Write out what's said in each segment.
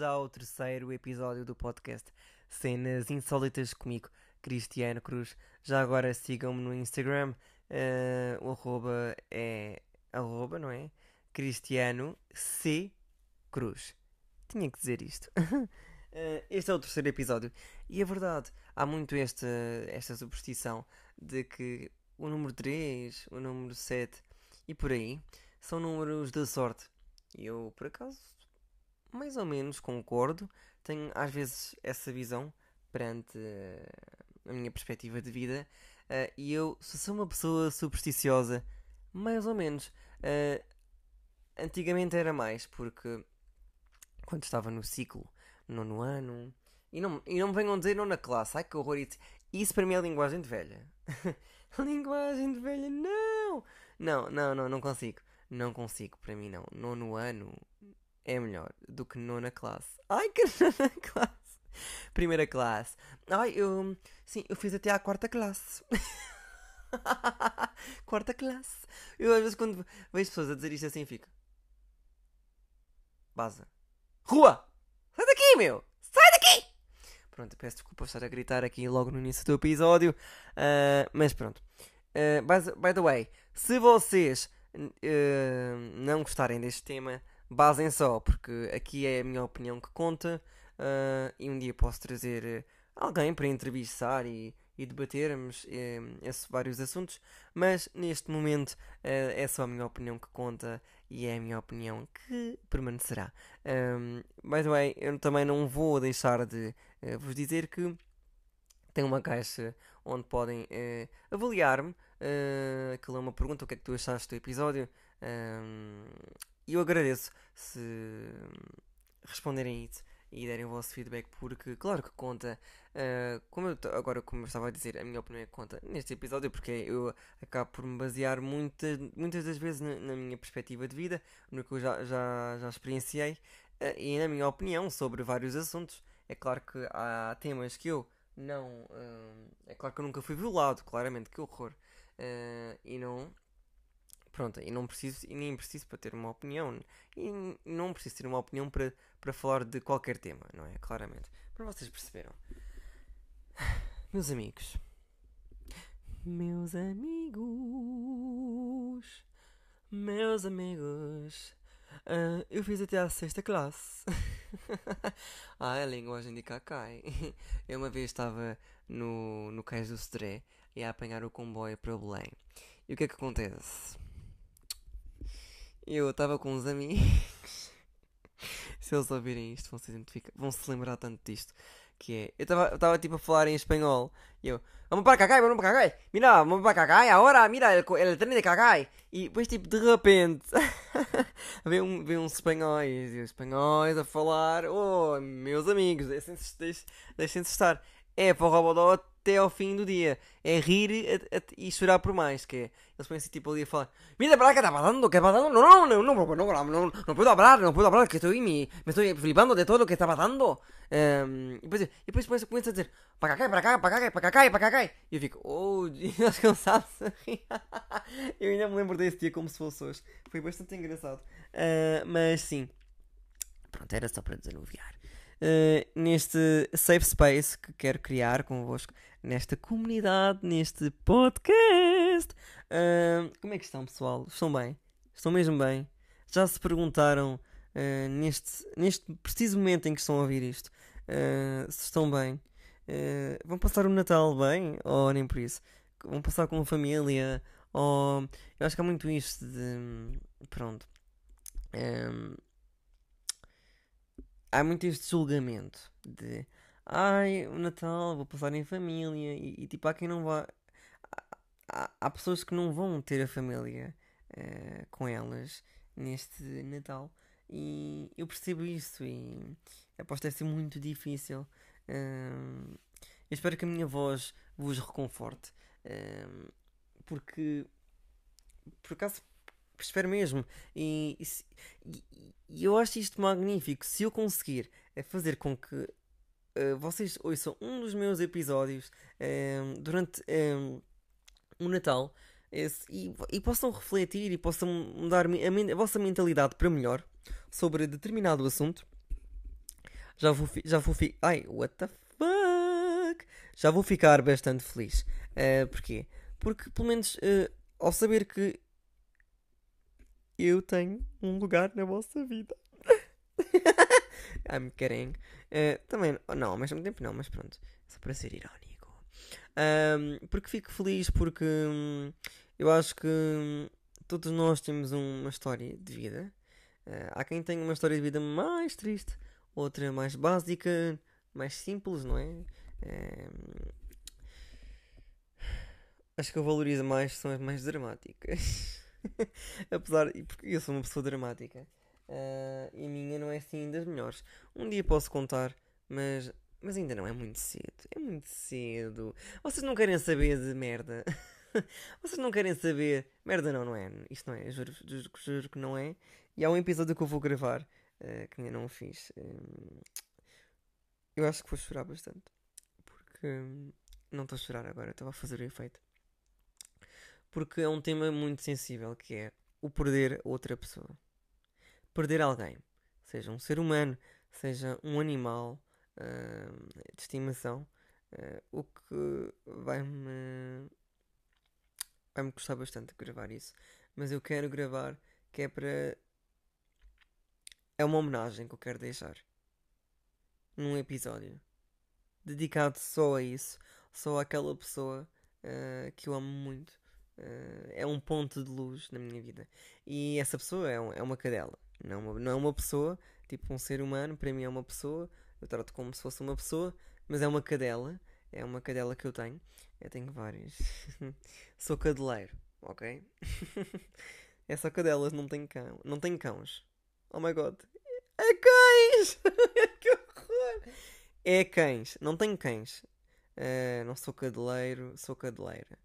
bem-vindos ao terceiro episódio do podcast Cenas Insólitas comigo, Cristiano Cruz. Já agora sigam-me no Instagram, uh, o arroba é arroba, não é? Cristiano C Cruz. Tinha que dizer isto. uh, este é o terceiro episódio e é verdade, há muito esta, esta superstição de que o número 3, o número 7 e por aí são números da sorte. E eu, por acaso, mais ou menos concordo. Tenho às vezes essa visão perante uh, a minha perspectiva de vida. Uh, e eu, sou uma pessoa supersticiosa, mais ou menos. Uh, antigamente era mais, porque quando estava no ciclo, nono ano, e não, e não me venham dizer nona classe, ai que horror, isso, isso para mim é linguagem de velha. linguagem de velha, não! Não, não, não, não consigo. Não consigo, para mim não. Nono ano é melhor do que nona classe. Ai, que nona classe! Primeira classe. Ai, eu. Sim, eu fiz até à quarta classe. quarta classe. Eu às vezes quando vejo pessoas a dizer isto assim fico. Baza. Rua! Sai daqui, meu! Sai daqui! Pronto, peço desculpa por estar a gritar aqui logo no início do episódio. Uh, mas pronto. Uh, by, the way, se vocês uh, não gostarem deste tema, basem só, porque aqui é a minha opinião que conta uh, e um dia posso trazer alguém para entrevistar e, e debatermos esses vários assuntos, mas neste momento uh, é só a minha opinião que conta e é a minha opinião que permanecerá. Um, by the way, eu também não vou deixar de uh, vos dizer que tem uma caixa onde podem uh, avaliar-me. Uh, aquilo é uma pergunta: o que é que tu achaste do episódio? E eu agradeço se responderem isso e derem o vosso feedback, porque, claro que conta. Uh, como eu, agora, como eu estava a dizer, a minha opinião é conta neste episódio, porque eu acabo por me basear muitas, muitas das vezes na, na minha perspectiva de vida, no que eu já, já, já experienciei uh, e na minha opinião sobre vários assuntos. É claro que há temas que eu não. Uh, é claro que eu nunca fui violado, claramente, que horror. e não Pronto, e não preciso, e nem preciso para ter uma opinião. E não preciso ter uma opinião para, para falar de qualquer tema, não é? Claramente. Para vocês perceberam. Meus amigos. Meus amigos. Meus amigos. Uh, eu fiz até a sexta classe. ah, é a linguagem de Kakai. Eu uma vez estava no, no Cais do Cedré e a apanhar o comboio para Belém. E o que é que acontece? Eu estava com uns amigos. se eles ouvirem isto, vão se identificar, vão se lembrar tanto disto. Que é, eu estava tipo a falar em espanhol e eu, vamos para Cacai, vamos para Cacai, mira, vamos para Cacai, agora, mira, el, el tren de Cacai. E depois, tipo, de repente, vem, um, vem uns espanhóis, e os espanhóis a falar, oh, meus amigos, deixem-se deixem estar. É para o Robodó até ao fim do dia. É rir a, a, e chorar por mais. Que é, eles põem assim tipo ali a falar: Mira para que está pasando? ¿Qué está pasando? No, no, no, no, no, no, no, no puedo hablar, no puedo hablar, que estoy, me, me estoy flipando de todo o que está pasando. Um, e depois, e depois começa a dizer: Para cá, para cá, para cá, para cá, para cá. E eu fico: Oh, eles cansados a rir. eu ainda me lembro desse dia como se fosse hoje. Foi bastante engraçado. Uh, mas sim. Pronto, era só para desanuviar. Uh, neste safe space que quero criar convosco nesta comunidade, neste podcast. Uh, como é que estão, pessoal? Estão bem? Estão mesmo bem? Já se perguntaram uh, neste, neste preciso momento em que estão a ouvir isto uh, se estão bem? vão passar o Natal bem? Ou nem por isso? Vão passar com a família? Ou eu acho que há muito isto de. Pronto. Um, há muito este julgamento de ai, o Natal, vou passar em família, e, e tipo, há quem não vá. Há, há, pessoas que não vão ter a família uh, com elas neste Natal, e eu percebo isso, e aposto deve ser muito difícil. Uh, eu espero que a minha voz vos reconforte, uh, porque por acaso espero mesmo. E, e, e, eu acho isto magnífico. Se eu conseguir fazer com que uh, vocês ouçam um dos meus episódios uh, durante um, o Natal esse, e, e, possam refletir e possam mudar a, a, vossa mentalidade para melhor sobre determinado assunto. já vou, já vou ficar. Ai, what the fuck? Já vou ficar bastante feliz. Uh, porquê? Porque, pelo menos, uh, ao saber que eu tenho um lugar na vossa vida. I'm kidding. Uh, também, não, ao mesmo tempo não, mas pronto. Só para ser irónico. Um, porque fico feliz porque hum, eu acho que hum, todos nós temos uma história de vida. Uh, há quem tenha uma história de vida mais triste, outra mais básica, mais simples, não é? Uh, acho que eu valorizo mais são as mais dramáticas. Apesar, porque eu sou uma pessoa dramática. Uh, e a minha não é assim das melhores. Um dia posso contar, mas, mas ainda não é muito cedo. É muito cedo. Vocês não querem saber de merda. Vocês não querem saber. Merda, não, não é. Isto não é. Juro, juro, juro que não é. E há um episódio que eu vou gravar uh, que ainda não fiz. Um, eu acho que vou chorar bastante. Porque um, não estou a chorar agora, estava a fazer o efeito. Porque é um tema muito sensível que é o perder outra pessoa. Perder alguém. Seja um ser humano, seja um animal uh, de estimação. Uh, o que vai-me vai-me custar bastante gravar isso. Mas eu quero gravar que é para. É uma homenagem que eu quero deixar. Num episódio. Dedicado só a isso. Só àquela pessoa uh, que eu amo muito. Uh, é um ponto de luz na minha vida. E essa pessoa é, um, é uma cadela. Não, é uma, não é uma pessoa, tipo um ser humano. Para mim é uma pessoa. Eu trato como se fosse uma pessoa. Mas é uma cadela. É uma cadela que eu tenho. Eu tenho várias. Sou cadeleiro, ok? é só cadelas, não tenho cão. Não tenho cãos. Oh my god. É cães! que horror! É cães. Não tenho cães. Uh, não sou cadeleiro, sou cadeleira.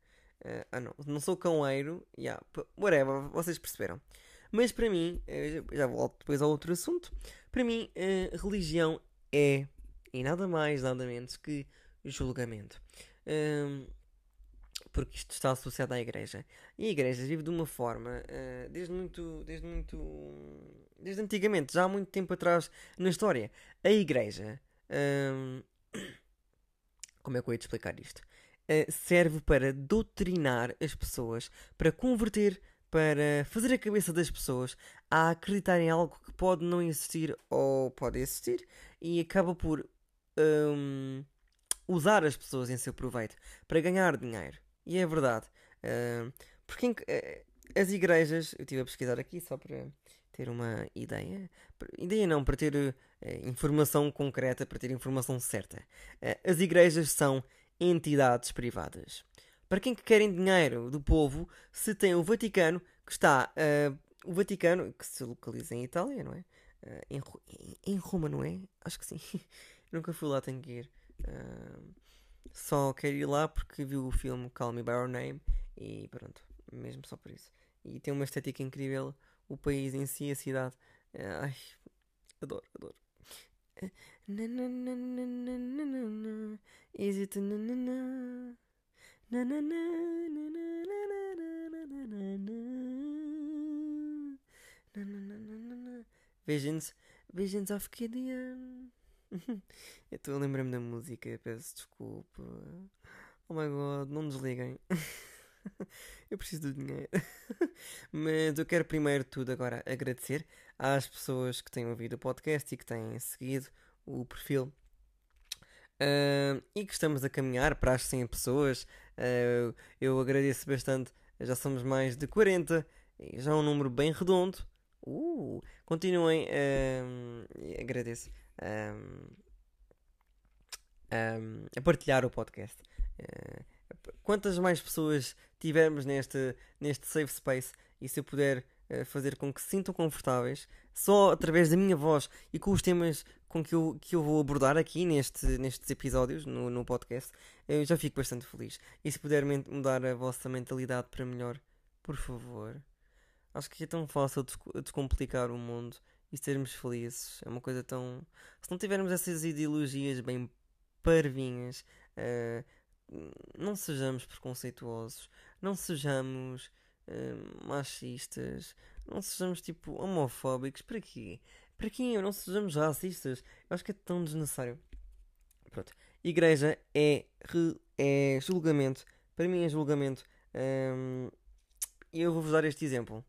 Uh, ah não, não sou cãoeiro. Yeah, whatever, vocês perceberam. Mas para mim, uh, já volto depois ao outro assunto. Para mim, religião é, e nada mais, nada menos que julgamento. Um, porque isto está associado à igreja. E a igreja vive de uma forma, uh, desde muito, desde muito, desde antigamente, já há muito tempo atrás na história. A igreja, um, como é que eu ia te explicar isto? Uh, serve para doutrinar as pessoas, para converter, para fazer a cabeça das pessoas a acreditar em algo que pode não existir ou pode existir e acaba por um, usar as pessoas em seu proveito para ganhar dinheiro. E é verdade. Uh, porque uh, as igrejas, eu estive a pesquisar aqui só para ter uma ideia. Ideia não, para ter uh, informação concreta, para ter informação certa. as igrejas são entidades privadas. Para quem que querem dinheiro do povo, se tem o Vaticano, que está. o Vaticano, que se localiza em Itália, não é? Em, em, Roma, não é? Acho que sim. nunca fui lá, tenho que ir. Uh, só quero ir lá porque vi o filme Call Me By Your Name e pronto, mesmo só por isso. E tem uma estética incrível, o país em si, a cidade. Uh, ai, adoro, adoro. Is it Visions, Visions of Gideon. Eu estou a lembrar-me da música, peço desculpa. Oh my god, não desliguem. eu preciso do dinheiro. Mas eu quero primeiro tudo agora agradecer às pessoas que têm ouvido o podcast e que têm seguido o perfil. Uh, e que estamos a caminhar para as 100 pessoas. Uh, eu agradeço bastante. Já somos mais de 40. Já é um número bem redondo. Uh, continuem. Agradeço um, a partilhar o podcast. Uh, quantas mais pessoas tivermos neste, neste safe space e se eu puder uh, fazer com que se sintam confortáveis, só através da minha voz e com os temas com que eu, que eu vou abordar aqui neste, nestes episódios, no, no podcast, eu já fico bastante feliz. E se puder mudar a vossa mentalidade para melhor, por favor. Acho que é tão fácil descomplicar o mundo e sermos felizes. É uma coisa tão. Se não tivermos essas ideologias bem parvinhas, uh, não sejamos preconceituosos, não sejamos uh, machistas, não sejamos tipo homofóbicos. Para quê? Para quem? Não sejamos racistas. Eu acho que é tão desnecessário. Pronto. Igreja é, é julgamento. Para mim é julgamento. E eu vou-vos dar este exemplo.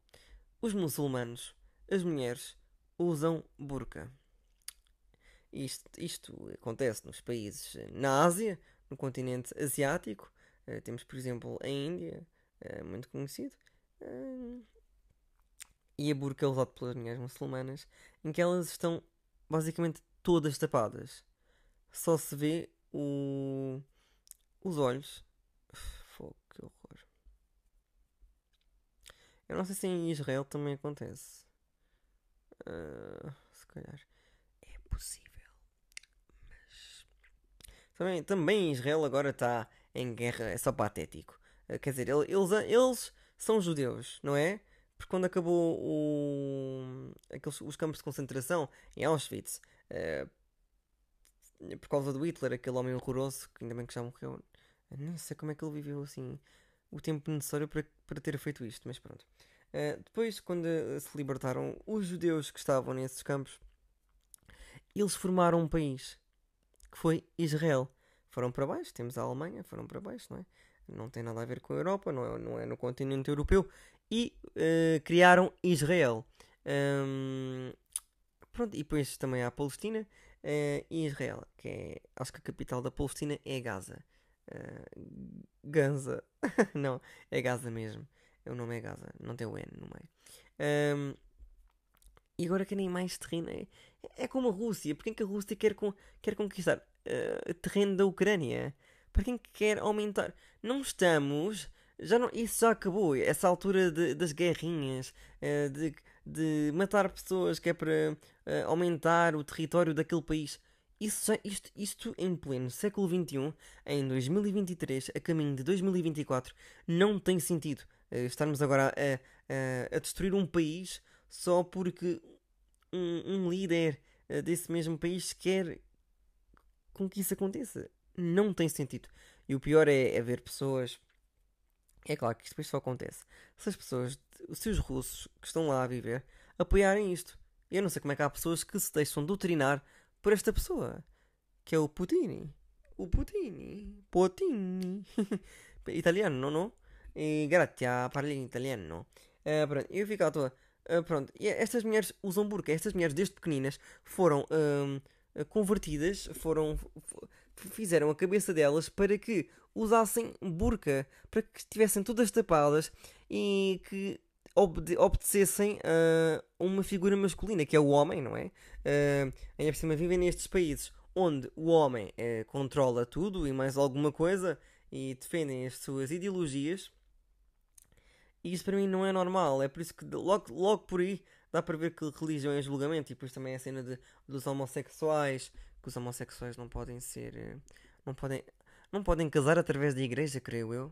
Os muçulmanos, as mulheres, usam burca. Isto, isto acontece nos países na Ásia, no continente asiático. Uh, temos, por exemplo, a Índia, uh, muito conhecido. Uh, e a burca usada pelas mulheres muçulmanas, em que elas estão basicamente todas tapadas. Só se vê o... os olhos. Fogo, que horror. Eu não sei se em Israel também acontece. Se calhar. É possível. Também, também Israel agora está em guerra. É só patético. Uh, quer dizer, eles, eles são judeus, não é? Porque quando acabou o, aqueles, os campos de concentração em Auschwitz, uh, por causa do Hitler, aquele homem horroroso, que ainda bem que já morreu, não sei como é que ele viveu assim o tempo necessário para, para ter feito isto, mas pronto. Uh, depois, quando se libertaram os judeus que estavam nesses campos, eles formaram um país que foi Israel. Foram para baixo, temos a Alemanha, foram para baixo, não é? Não tem nada a ver com a Europa, não é, não é no continente europeu. E uh, criaram Israel. Um, pronto, e depois também há a Palestina uh, e Israel, que é, acho que a capital da Palestina é Gaza. Uh, não, é Gaza mesmo. O nome é Gaza, não tem o N no meio. Um, e agora querem mais terreno. É, é como a Rússia. Porquê que a Rússia quer, quer conquistar uh, terreno da Ucrânia? Para quem quer aumentar? Não estamos. Já não, isso já acabou. Essa altura de, das guerrinhas, uh, de, de matar pessoas que é para uh, aumentar o território daquele país. Isso já, isto, isto em pleno século XXI, em 2023, a caminho de 2024, não tem sentido. Uh, estarmos agora a, a, a, destruir um país só porque um, um líder uh, desse mesmo país quer com que isso aconteça. Não tem sentido. E o pior é, é ver pessoas. É claro que isto depois só acontece. Se as pessoas, se os russos que estão lá a viver, apoiarem isto. Eu não sei como é que há pessoas que se deixam doutrinar por esta pessoa, que é o Putin. O Putin. Putin. Italiano, não? E grazie, parli italiano. Uh, pronto, eu fico à toa. Uh, pronto, e estas mulheres usam burca. Estas mulheres, desde pequeninas, foram uh, convertidas, foram fizeram a cabeça delas para que usassem burca, para que estivessem todas tapadas e que obede obedecessem a uma figura masculina, que é o homem, não é? Uh, ainda por cima vivem nestes países onde o homem uh, controla tudo e mais alguma coisa e defendem as suas ideologias e isso para mim não é normal. É por isso que logo, logo por aí dá para ver que religião é julgamento. E depois também a cena de, dos homossexuais. Que os homossexuais não podem ser. Eh, não podem, não podem casar através da igreja, creio eu.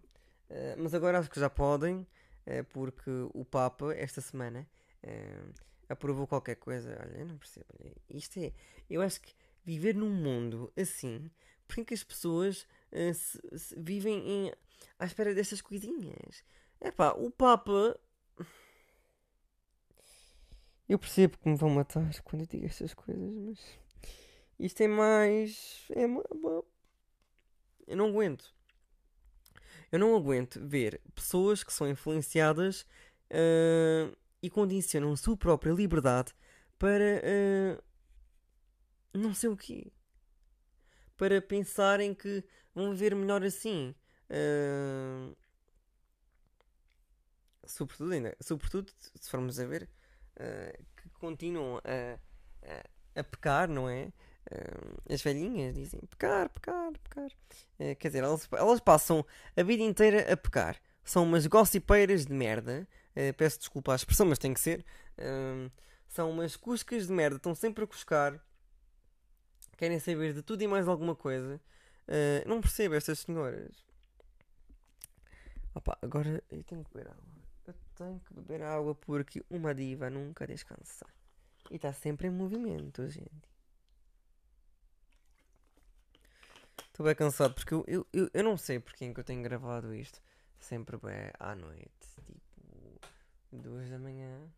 Uh, mas agora acho que já podem. Uh, porque o Papa, esta semana, uh, aprovou qualquer coisa. Olha, eu não percebo. Isto é. Eu acho que viver num mundo assim. Porque que as pessoas se, se vivem em, à espera destas coisinhas? É pá, o Papa. Eu percebo que me vão matar quando eu digo estas coisas, mas. Isto é mais. É. Eu não aguento. Eu não aguento ver pessoas que são influenciadas uh, e condicionam a sua própria liberdade para. Uh, não sei o quê. Para pensarem que vão viver melhor assim. Uh, sobretudo, ainda, sobretudo se formos a ver, uh, que continuam a, a, a, pecar, não é? Uh, as velhinhas dizem pecar, pecar, pecar. Uh, quer dizer, elas, elas passam a vida inteira a pecar. São umas gossipeiras de merda. peço desculpa à expressão, mas tem que ser. são umas cuscas de merda, estão sempre a cuscar. Querem saber de tudo e mais alguma coisa. não percebo estas senhoras. Opa, agora eu tenho que beber água. Tenho que beber água porque uma diva nunca descansa. E está sempre em movimento, gente. Estou bem cansado porque eu, eu, eu, eu, não sei porque é que eu tenho gravado isto. Sempre bem à noite. Tipo, duas da manhã.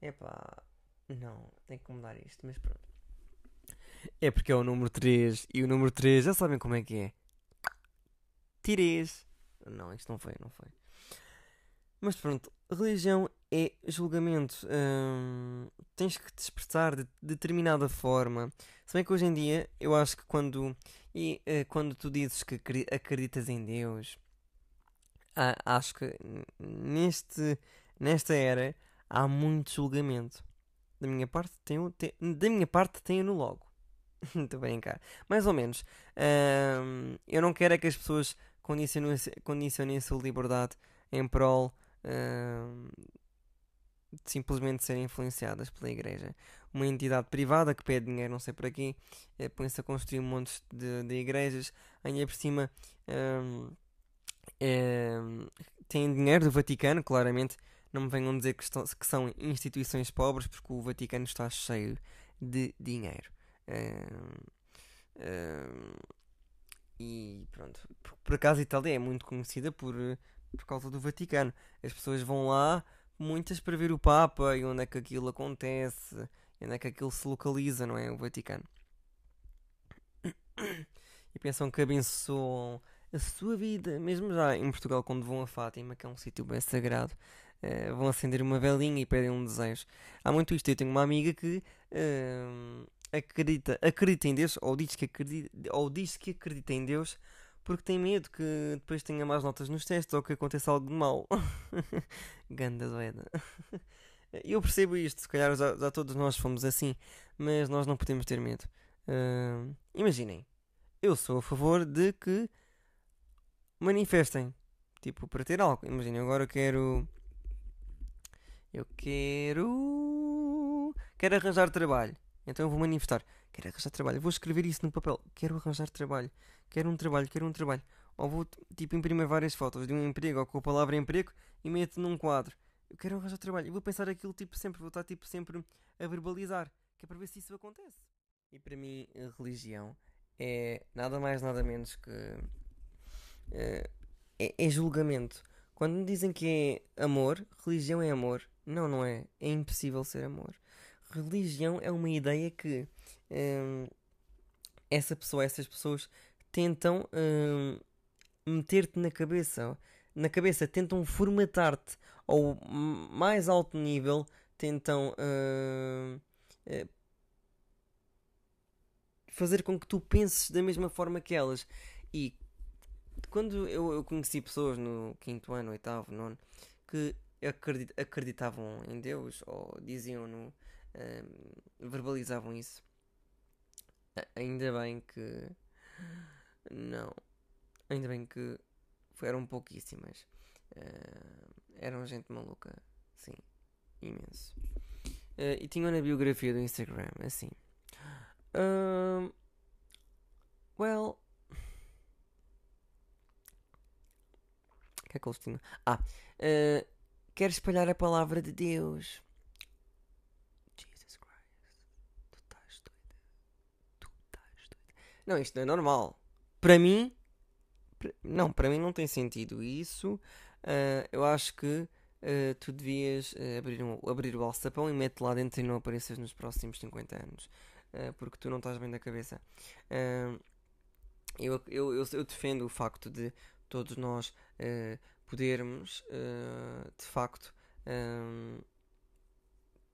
Epá. Não, tem que mudar isto, mas pronto. É porque é o número 3 e o número 3 já sabem como é que é. Tirês. Não, isto não foi, não foi. Mas pronto, religião é julgamento. Hum, tens que te expressar de determinada forma. Se bem que hoje em dia eu acho que quando, e, uh, quando tu dizes que acreditas em Deus, acho que neste, nesta era há muito julgamento. Da minha parte, tenho, tem, da minha parte, tenho no logo. Muito bem, cara. Mais ou menos. Hum, eu não quero é que as pessoas condicionem, condicionem a sua liberdade em prol uh, simplesmente serem influenciadas pela igreja. Uma entidade privada que pede dinheiro, não sei para quê, uh, põe-se a construir um monte de, de igrejas, ainda por cima uh, tem dinheiro do Vaticano, claramente. Não me venham dizer que, estão, que são instituições pobres, porque o Vaticano está cheio de dinheiro. e pronto, por, por acaso a Itália é muito conhecida por por causa do Vaticano. As pessoas vão lá, muitas para ver o Papa e onde é que aquilo acontece, e onde é que aquilo se localiza, não é? O Vaticano. E pensam que abençoam a sua vida, mesmo já em Portugal, quando vão a Fátima, que é um sítio bem sagrado, uh, vão acender uma velinha e pedem um desejo. Há muito isto. Eu tenho uma amiga que uh, acredita, acredita em Deus, ou diz, que acredita, ou diz que acredita em Deus porque tem medo que depois tenha mais notas nos testes ou que aconteça algo de mal. Ganda doeda. Eu percebo isto, se calhar já, já, todos nós fomos assim, mas nós não podemos ter medo. Uh, imaginem, eu sou a favor de que manifestem, tipo, para ter algo. Imaginem, agora eu quero. Eu quero. Quero arranjar trabalho, então eu vou manifestar. Quero arranjar trabalho, vou escrever isso no papel. Quero arranjar trabalho quero um trabalho, quero um trabalho. Ou vou, tipo, imprimir várias fotos de um emprego ou com a palavra emprego e meto num quadro. Eu quero arranjar trabalho. E vou pensar aquilo, tipo, sempre. Vou estar, tipo, sempre a verbalizar. Que é para ver se isso acontece. E para mim, a religião é nada mais, nada menos que. É, é, é julgamento. Quando me dizem que é amor, religião é amor. Não, não é. É impossível ser amor. Religião é uma ideia que hum, essa pessoa, essas pessoas tentam uh, meter-te na cabeça, na cabeça, tentam formatar-te ao mais alto nível, tentam uh, uh, fazer com que tu penses da mesma forma que elas. E quando eu, eu conheci pessoas no quinto ano, oitavo, nono, que acredit, acreditavam em Deus ou diziam no verbalizavam isso. Ainda bem que não. Ainda bem que eram pouquíssimas. Uh, eram gente maluca. Sim. Imenso. Uh, e tinham na biografia do Instagram, assim. Uh, well. O que é que eles tinham? Ah. Uh, quero espalhar a palavra de Deus. Jesus Christ. Tu estás doida. Tu estás doida. Não, isto não é normal para mim, não, para mim não tem sentido isso. Uh, eu acho que uh, tu devias uh, abrir, um, abrir o alçapão e mete lá dentro e não apareças nos próximos 50 anos. porque tu não estás bem da cabeça. Eu, eu, eu, eu, defendo o facto de todos nós podermos, de facto,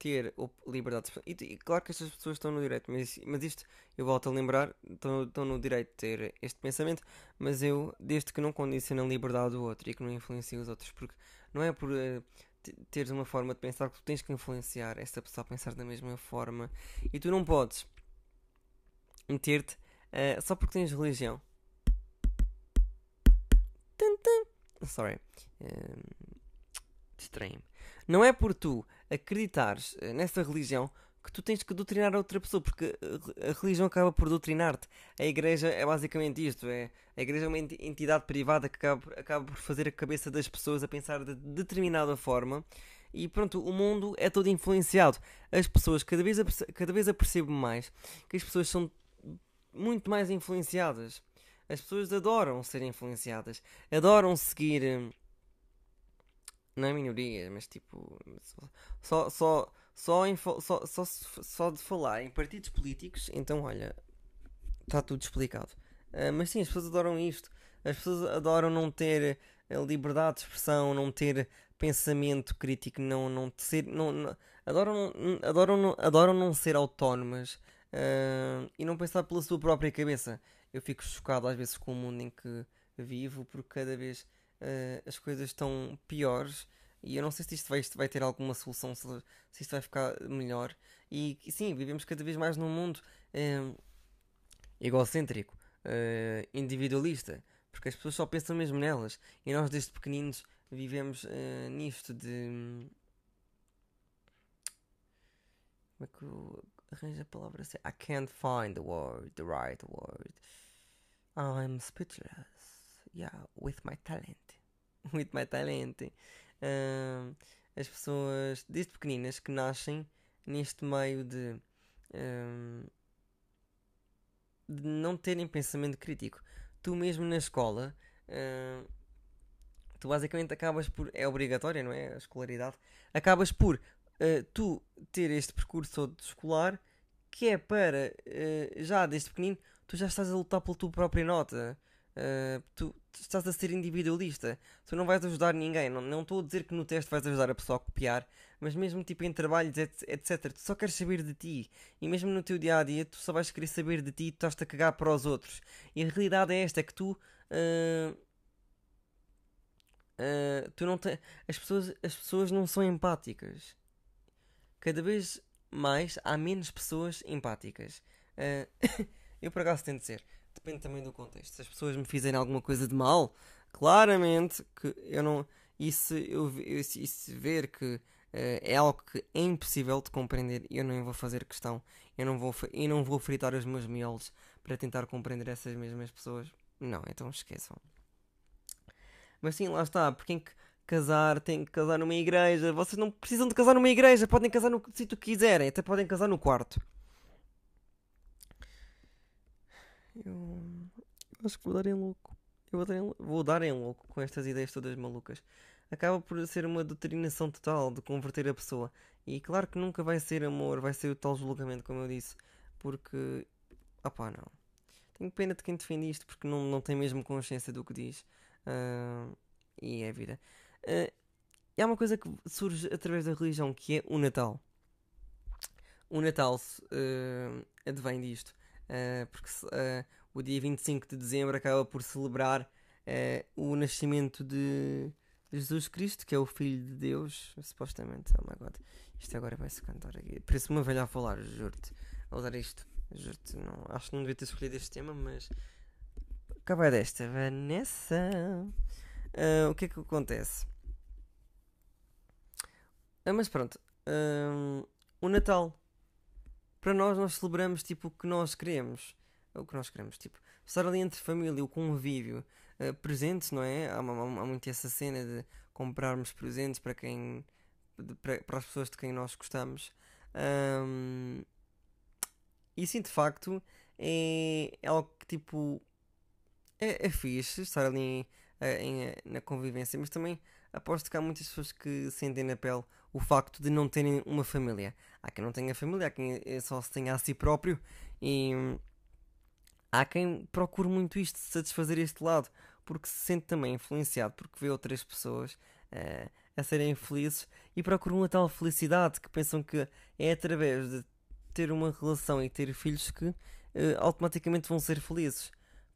ter liberdade de e, e claro que estas pessoas estão no direito, mas, mas isto eu volto a lembrar, estão, estão no direito de ter este pensamento, mas eu, desde que não condicione a liberdade do outro e que não influencie os outros, porque não é por uh, teres uma forma de pensar que tu tens que influenciar essa pessoa a pensar da mesma forma e tu não podes meter-te uh, só porque tens religião. Sorry. Uh, Distraí-me. Não é por tu acreditares eh, nessa religião que tu tens que doutrinar a outra pessoa, porque a religião acaba por doutrinar-te. A igreja é basicamente isto: é, a igreja é uma entidade privada que acaba, acaba por fazer a cabeça das pessoas a pensar de determinada forma. E pronto, o mundo é todo influenciado. As pessoas, cada vez, cada vez apercebo mais que as pessoas são muito mais influenciadas. As pessoas adoram ser influenciadas, adoram seguir hum, não é minoria, mas tipo, só, só, só, só, só, só de falar em partidos políticos, então olha, está tudo explicado. Uh, mas sim, as pessoas adoram isto. As pessoas adoram não ter liberdade de expressão, não ter pensamento crítico, não, não ser. Não, não adoram, adoram, não, adoram não ser autónomas uh, e não pensar pela sua própria cabeça. Eu fico chocado às vezes com o mundo em que vivo, porque cada vez uh, as coisas estão piores e eu não sei se isto vai, isto vai ter alguma solução, se, se isto vai ficar melhor. E sim, vivemos cada vez mais num mundo uh, egocêntrico, uh, individualista, porque as pessoas só pensam mesmo nelas e nós desde pequeninos vivemos nisto de. Como é que eu arranjo a palavra? I can't find the word, the right word. I'm speechless. Yeah, with my talent. with my talent. Uh, as pessoas, desde pequeninas, que nascem neste meio de, uh, de não terem pensamento crítico. Tu mesmo na escola, uh, tu basicamente acabas por. É obrigatória, não é? A escolaridade. Acabas por uh, tu ter este percurso escolar que é para uh, já desde pequenino tu já estás a lutar pela tua própria nota. Uh, tu, tu, estás a ser individualista. Tu não vais ajudar ninguém. Não estou a dizer que no teste vais ajudar a pessoa a copiar, mas mesmo tipo em trabalhos, etc. Tu só queres saber de ti. E mesmo no teu dia a dia, tu só vais querer saber de ti e tu estás-te a cagar para os outros. E a realidade é esta: é que tu. Uh, uh, tu não te... as, pessoas, as pessoas não são empáticas. Cada vez mais há menos pessoas empáticas. Uh, eu por acaso tento ser. Depende também do contexto. Se as pessoas me fizerem alguma coisa de mal, claramente que eu não. E se eu se ver que uh, é algo que é impossível de compreender, eu não vou fazer questão. Eu não vou, eu não vou fritar os meus miolos para tentar compreender essas mesmas pessoas. Não, então esqueçam. Mas sim, lá está. Porque que casar, tem que casar numa igreja. Vocês não precisam de casar numa igreja, podem casar no sítio que quiserem, até podem casar no quarto. Eu acho que vou dar em louco. Eu vou dar em, vou dar em louco com estas ideias todas malucas. Acaba por ser uma doutrinação total de converter a pessoa. E claro que nunca vai ser amor, vai ser o tal julgamento, como eu disse. Porque. Opá, não. Tenho pena de quem defende isto porque não, não tem mesmo consciência do que diz. Uh, e é vida. Uh, há uma coisa que surge através da religião que é o Natal. O Natal uh, advém disto. Uh, porque uh, o dia 25 de dezembro acaba por celebrar uh, o nascimento de Jesus Cristo, que é o Filho de Deus, supostamente. Oh my god, isto agora vai-se cantar aqui. Parece uma velha a falar, juro-te. A usar isto, juro-te. Não, acho que não devia ter escolhido este tema, mas. Acaba desta, Vanessa. O que é que acontece? Uh, mas pronto, o Natal. Para nós, nós celebramos tipo o que nós queremos. O que nós queremos, tipo, estar ali entre família, o convívio, presentes, não é? Há, há, há muito essa cena de comprarmos presentes para quem. De, para, para, as pessoas de quem nós gostamos. Um, e sim, de facto, é, é algo que tipo. É, é fixe estar ali em, na convivência, mas também aposto que há muitas pessoas que sentem na pele o facto de não terem uma família. Há quem não tenha família, há quem só se tenha a si próprio e há quem procure muito isto, satisfazer este lado, porque se sente também influenciado, porque vê outras pessoas uh, a serem felizes e procuram uma tal felicidade que pensam que é através de ter uma relação e ter filhos que uh, automaticamente vão ser felizes.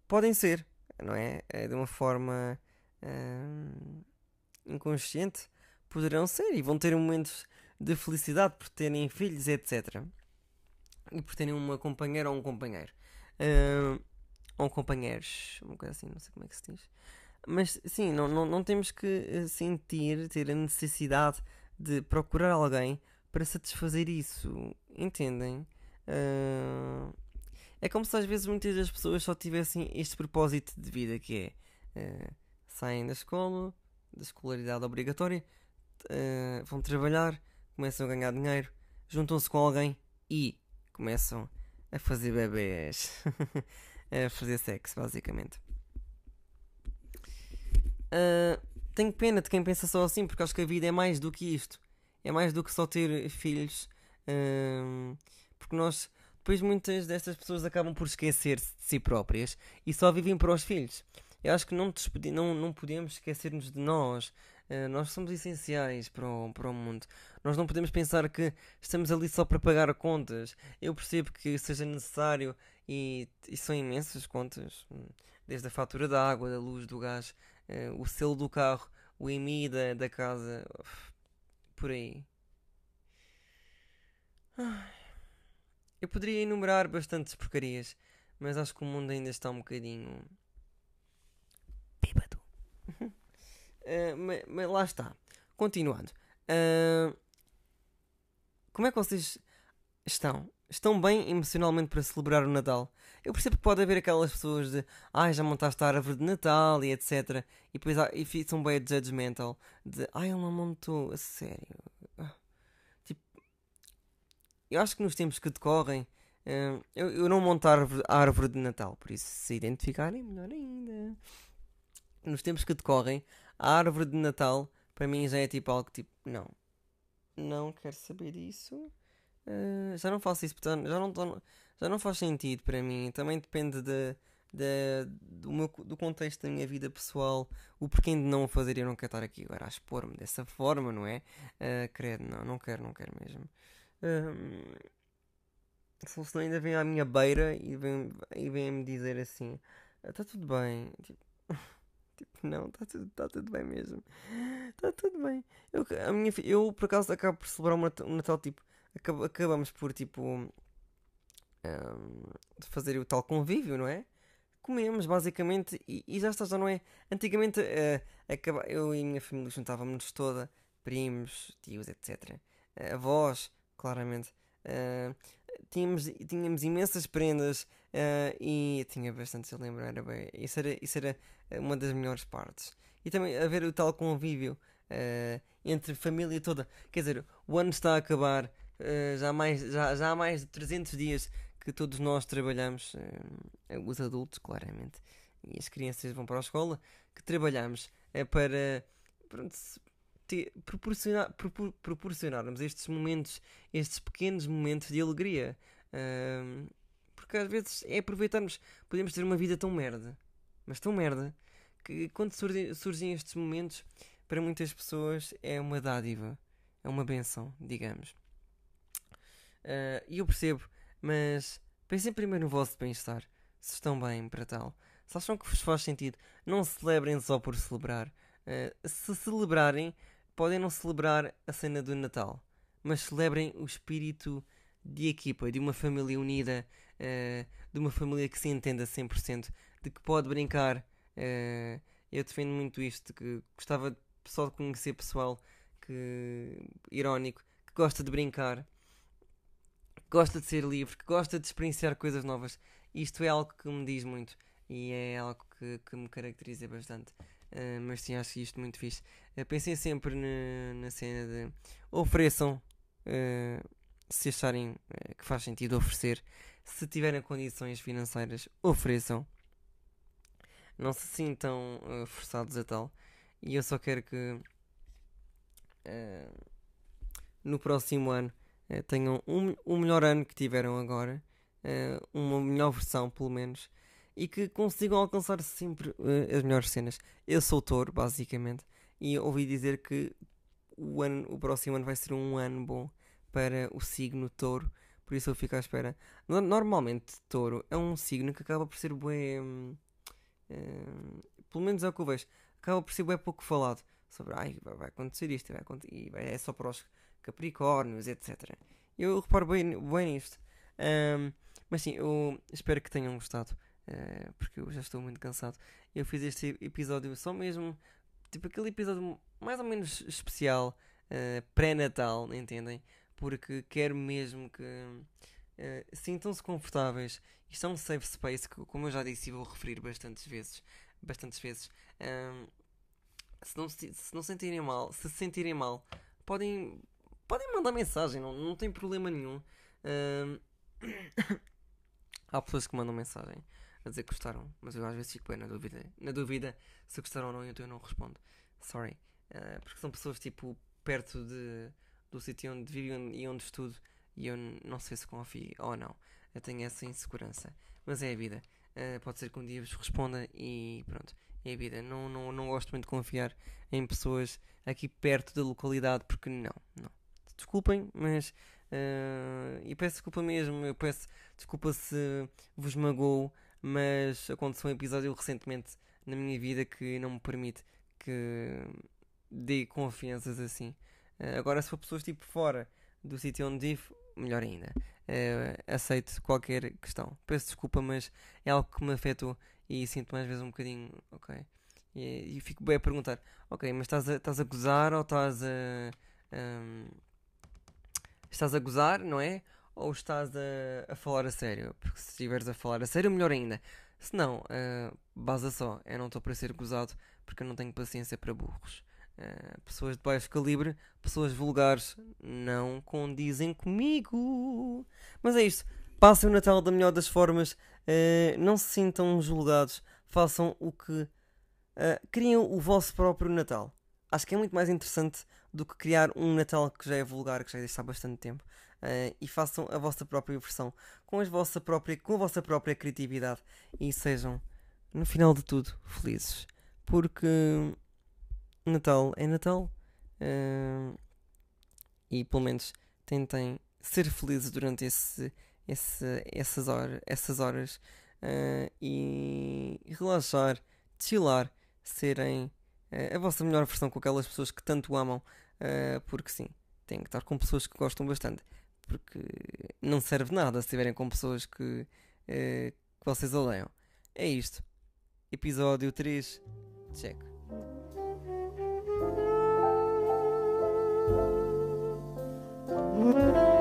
Podem ser, não é? é de uma forma hum, inconsciente, poderão ser e vão ter momentos de felicidade por terem filhos, etc. E por terem uma companheira ou um companheiro. Hum, ou companheiros, uma coisa assim, não sei como é que se diz. Mas sim, não, não, não temos que eh, sentir, ter a necessidade de procurar alguém para satisfazer isso. Entendem? Uh, é como se às vezes muitas das pessoas só tivessem este propósito de vida que é uh, saem da escola, da escolaridade obrigatória, uh, vão trabalhar, começam a ganhar dinheiro, juntam-se com alguém e começam a fazer bebês, a fazer sexo, basicamente. Uh, tenho pena de quem pensa só assim, porque acho que a vida é mais do que isto. É mais do que só ter filhos Hum, porque nós, depois muitas destas pessoas acabam por esquecer-se de si próprias e só vivem para os filhos. Eu acho que não, não, não podemos esquecer-nos de nós. Uh, nós somos essenciais para o, para o mundo. Nós não podemos pensar que estamos ali só para pagar contas. Eu percebo que seja necessário e, e são imensas contas. Hum, desde a fatura da água, da luz, do gás, uh, o selo do carro, o IMI da, da casa, por aí. Eu poderia enumerar bastantes porcarias, mas acho que o mundo ainda está um bocadinho. bêbado. uh, eh, mas, mas, lá está. Continuando. Uh, como é que vocês estão? Estão bem emocionalmente para celebrar o Natal? Eu percebo que pode haver aquelas pessoas de ai, ah, já montaste a árvore de Natal e etc. E depois e são bem judgmental de ai, eu não montou, a sério. Ah. Tipo, eu acho que nos tempos que decorrem, uh, eu, eu não monto a árvore, a árvore de Natal, por isso se identificarem, melhor ainda. Nos tempos que decorrem, a árvore de Natal para mim já é tipo algo tipo, não, não quero saber disso. Uh, já não faço isso, portanto, já não, já não faz sentido para mim. Também depende de, de, do, meu, do contexto da minha vida pessoal, o porquê de não fazer. Eu não quero estar aqui agora a expor-me dessa forma, não é? Uh, credo, não, não quero, não quero mesmo. Uh, se ainda vem à minha beira e vem, e vem dizer assim: está ah, tudo bem. Tipo, tipo não, está tudo, tá tudo bem mesmo. Está tudo bem. Eu, a minha, eu, por acaso, acabo por celebrar um Natal, tipo, acabamos por, tipo, um, fazer o tal convívio, não é? Comemos, basicamente, e, e já está, já não é? Antigamente, uh, acaba, eu e a minha família juntávamos-nos toda, primos, tios, etc. Uh, avós, claramente. Uh, tínhamos, tínhamos imensas prendas uh, e tinha bastante, se eu lembro, era bem, isso, era, isso era uma das melhores partes. E também haver o tal convívio uh, entre família toda. Quer dizer, o ano está a acabar, uh, já, mais, já, já há mais de 300 dias que todos nós trabalhamos, os adultos, claramente, e as crianças vão para a escola, que trabalhamos para. Pronto, proporcionar, propor, proporcionarmos estes momentos, estes pequenos momentos de alegria. Uh, porque às vezes é aproveitarmos, podemos ter uma vida tão merda, mas tão merda, que quando surgem, surgem estes momentos, para muitas pessoas é uma dádiva, é uma benção, digamos. Uh, e eu percebo, mas pensem primeiro no vosso bem-estar, se estão bem para tal. Se acham que vos faz sentido, não celebrem só por celebrar. Uh, se celebrarem, podem não celebrar a cena do Natal, mas celebrem o espírito de equipa, de uma família unida, uh, de uma família que se entenda 100%, de que pode brincar. Uh, eu defendo muito isto, que gostava só de conhecer pessoal que irónico, que gosta de brincar, que gosta de ser livre, que gosta de experienciar coisas novas. Isto é algo que me diz muito e é algo que, que me caracteriza bastante. Uh, mas sim, acho isto muito fixe. Uh, pensem sempre na, na cena de ofereçam uh, se acharem que faz sentido oferecer. Se tiverem condições financeiras, ofereçam. Não se sintam forçados a tal. E eu só quero que no próximo ano tenham um, um melhor ano que tiveram agora. uma melhor versão, pelo menos e que consigam alcançar sempre uh, as melhores cenas. Eu sou touro, basicamente, e ouvi dizer que o, ano, o próximo ano vai ser um ano bom para o signo touro, por isso eu fico à espera. Normalmente, touro é um signo que acaba por ser bem. Hum, hum, pelo menos é o que eu vejo, acaba por ser bem pouco falado sobre ai, vai acontecer isto, vai acontecer, e é só para os Capricórnios, etc. Eu reparo bem, bem nisto. Um, mas sim, eu espero que tenham gostado. Uh, porque eu já estou muito cansado. Eu fiz este episódio só mesmo, tipo aquele episódio mais ou menos especial, uh, pré-natal, entendem? Porque quero mesmo que uh, sintam-se confortáveis. Isto é um safe space que, como eu já disse, e vou referir bastantes vezes. Bastantes vezes. se, não, se, não sentirem mal, se se sentirem mal, podem, podem mandar mensagem, não, não tem problema nenhum. há pessoas que mandam mensagem a dizer que gostaram, mas eu às vezes fico bem na dúvida. Na dúvida se gostaram ou não, então eu não respondo. Sorry. Uh, porque são pessoas tipo perto de, do sítio onde vivo e onde estudo e eu não sei se confio ou não. Eu tenho essa insegurança. Mas é a vida. Uh, pode ser que um dia vos responda e pronto. É a vida. Não, não, não gosto muito de confiar em pessoas aqui perto da localidade porque não, não. Desculpem, mas. Uh, e peço desculpa mesmo. Eu peço desculpa se vos magoou, mas aconteceu um episódio recentemente na minha vida que não me permite que dê confianças assim. Uh, agora, se for pessoas tipo fora do sítio onde vivo, melhor ainda. Uh, aceito qualquer questão. Peço desculpa, mas é algo que me afetou e sinto mais vezes um bocadinho, ok? E, e fico bem a perguntar, ok, mas estás a, estás a gozar ou estás a. Um, estás a gozar, não é? Ou estás a, a falar a sério? Porque se estiveres a falar a sério, melhor ainda. Se não, uh, só, eu não estou para ser gozado porque eu não tenho paciência para burros. Uh, pessoas de baixo calibre, pessoas vulgares, não condizem comigo. Mas é isto. Passem o Natal da melhor das formas. Uh, não se sintam julgados. Façam o que. Uh, criem o vosso próprio Natal. Acho que é muito mais interessante do que criar um Natal que já é vulgar, que já existe há bastante tempo. Uh, e façam a vossa própria versão com, a vossa própria, com a vossa própria criatividade e sejam, no final de tudo, felizes. Porque Natal é Natal. Uh, e pelo menos tentem ser felizes durante esse, esse, essas, horas, essas horas uh, e relaxar, chilar, serem a vossa melhor versão com aquelas pessoas que tanto amam, porque sim, têm que estar com pessoas que gostam bastante, porque não serve nada se estiverem com pessoas que, eh, que vocês odeiam. É isto. Episódio 3. Check. Hum.